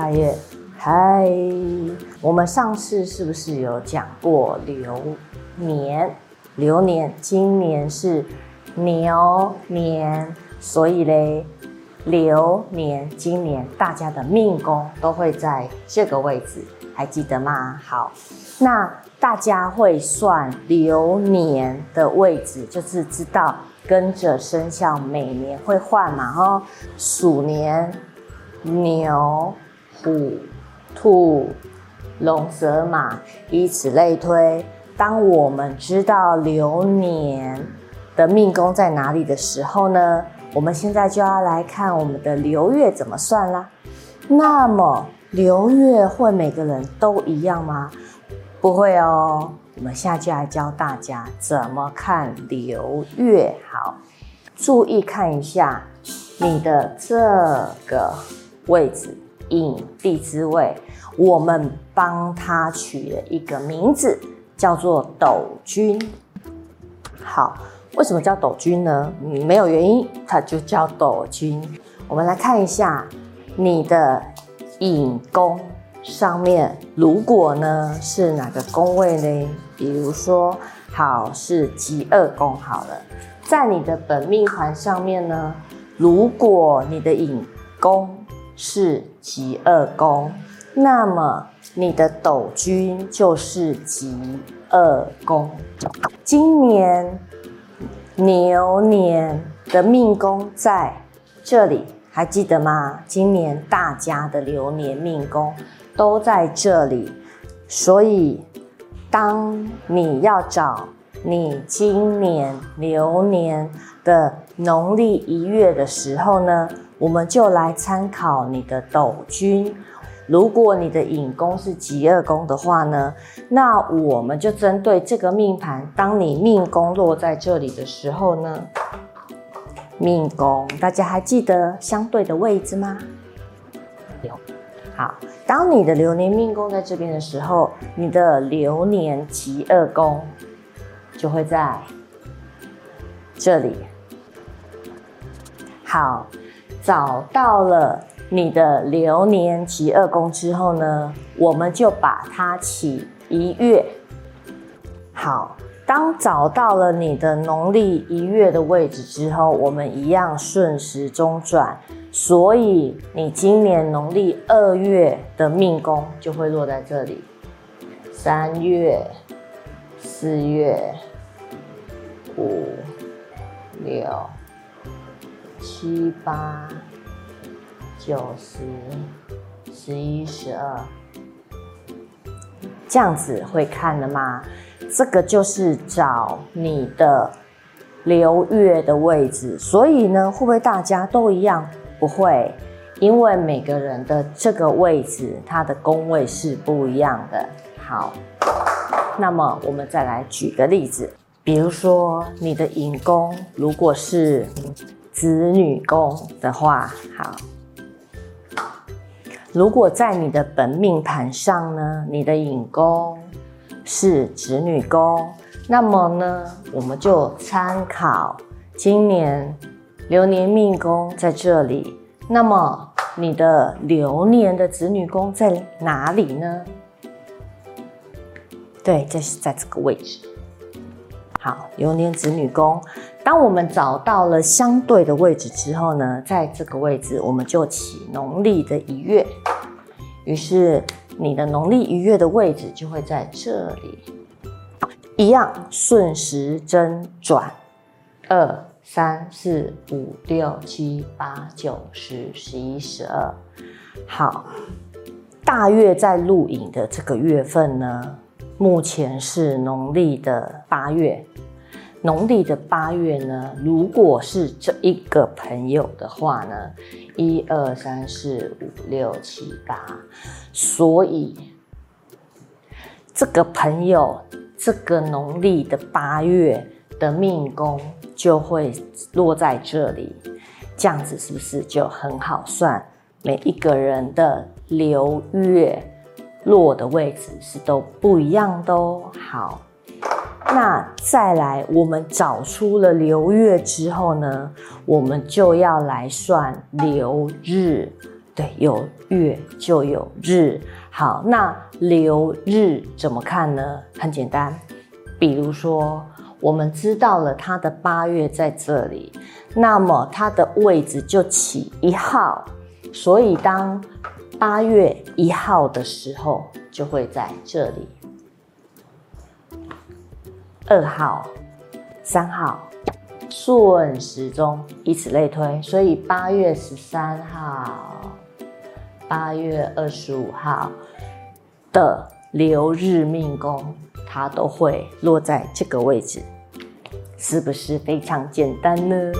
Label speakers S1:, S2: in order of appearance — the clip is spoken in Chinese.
S1: 大叶，嗨，我们上次是不是有讲过流年？流年今年是牛年，所以嘞，流年今年大家的命宫都会在这个位置，还记得吗？好，那大家会算流年的位置，就是知道。跟着生肖每年会换嘛，哈，鼠年、牛、虎、兔、龙、蛇、马，以此类推。当我们知道流年的命宫在哪里的时候呢，我们现在就要来看我们的流月怎么算啦。那么流月会每个人都一样吗？不会哦。我们下期来教大家怎么看流月。好，注意看一下你的这个位置，引地支位，我们帮它取了一个名字，叫做斗君。好，为什么叫斗君呢？没有原因，它就叫斗君。我们来看一下你的引宫。上面如果呢是哪个宫位呢？比如说，好是疾厄宫好了，在你的本命盘上面呢，如果你的引宫是疾厄宫，那么你的斗君就是疾厄宫。今年牛年的命宫在这里，还记得吗？今年大家的流年命宫。都在这里，所以当你要找你今年流年的农历一月的时候呢，我们就来参考你的斗君。如果你的引宫是极二宫的话呢，那我们就针对这个命盘，当你命宫落在这里的时候呢，命宫大家还记得相对的位置吗？有，好。当你的流年命宫在这边的时候，你的流年极二宫就会在这里。好，找到了你的流年疾厄宫之后呢，我们就把它起一月。好，当找到了你的农历一月的位置之后，我们一样顺时钟转。所以你今年农历二月的命宫就会落在这里，三月、四月、五、六、七、八、九、十、十一、十二，这样子会看了吗？这个就是找你的流月的位置。所以呢，会不会大家都一样？不会，因为每个人的这个位置，它的宫位是不一样的。好，那么我们再来举个例子，比如说你的引宫如果是子女宫的话，好，如果在你的本命盘上呢，你的引宫是子女宫，那么呢，我们就参考今年。流年命宫在这里，那么你的流年的子女宫在哪里呢？对，这是在这个位置。好，流年子女宫，当我们找到了相对的位置之后呢，在这个位置我们就起农历的一月，于是你的农历一月的位置就会在这里，一样顺时针转二。三四五六七八九十十一十二，好，大月在录影的这个月份呢，目前是农历的八月。农历的八月呢，如果是这一个朋友的话呢，一二三四五六七八，所以这个朋友这个农历的八月的命宫。就会落在这里，这样子是不是就很好算？每一个人的流月落的位置是都不一样的哦。好，那再来，我们找出了流月之后呢，我们就要来算流日对，有月就有日。好，那流日怎么看呢？很简单，比如说我们知道了它的八月在这里，那么它的位置就起一号，所以当八月一号的时候，就会在这里。二号、三号。顺时钟，以此类推，所以八月十三号、八月二十五号的流日命宫，它都会落在这个位置，是不是非常简单呢？